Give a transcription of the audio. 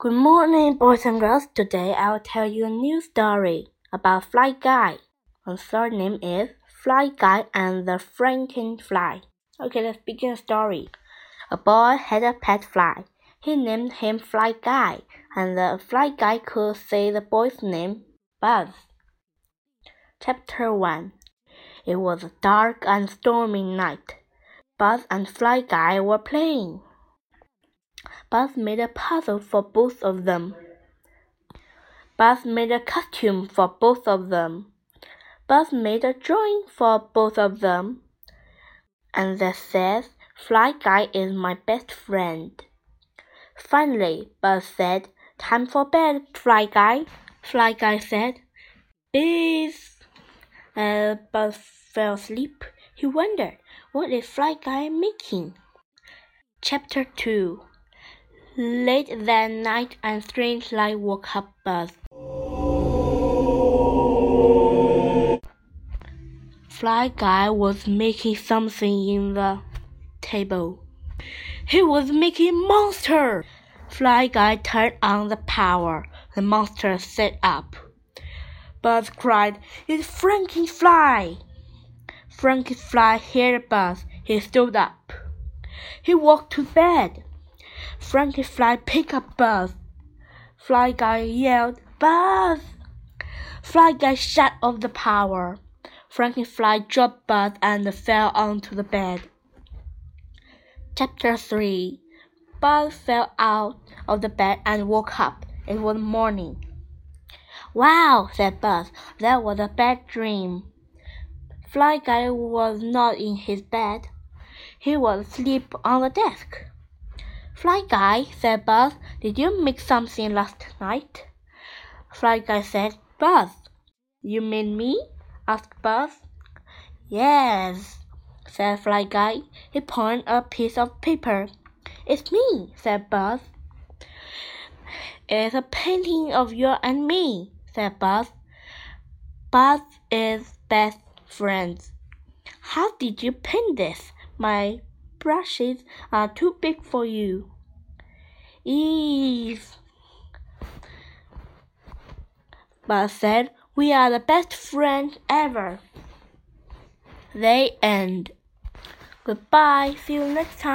Good morning, boys and girls. Today I will tell you a new story about Fly Guy. The story name is Fly Guy and the Frankenfly. Okay, let's begin the story. A boy had a pet fly. He named him Fly Guy, and the Fly Guy could say the boy's name, Buzz. Chapter 1 It was a dark and stormy night. Buzz and Fly Guy were playing. Buzz made a puzzle for both of them. Buzz made a costume for both of them. Buzz made a drawing for both of them. And that says, Fly Guy is my best friend. Finally, Buzz said, Time for bed, Fly Guy. Fly Guy said, Bees. Uh, As Buzz fell asleep, he wondered, What is Fly Guy making? Chapter 2 Late that night, a strange light woke up Buzz. Fly Guy was making something in the table. He was making monster. Fly Guy turned on the power. The monster set up. Buzz cried, It's Frankenfly!" Frankie Fly heard Buzz. He stood up. He walked to bed. Frankenfly picked up Buzz. Fly Guy yelled, Buzz! Fly Guy shut off the power. Frankenfly dropped Buzz and fell onto the bed. Chapter 3 Buzz fell out of the bed and woke up. It was morning. Wow, said Buzz, that was a bad dream. Fly Guy was not in his bed. He was asleep on the desk. Fly Guy, said Buzz, did you make something last night? Fly Guy said, Buzz, you mean me? asked Buzz. Yes, said Fly Guy. He pointed a piece of paper. It's me, said Buzz. It's a painting of you and me, said Buzz. Buzz is best friends. How did you paint this? My brushes are too big for you. Eve. But said, We are the best friends ever. They end. Goodbye. See you next time.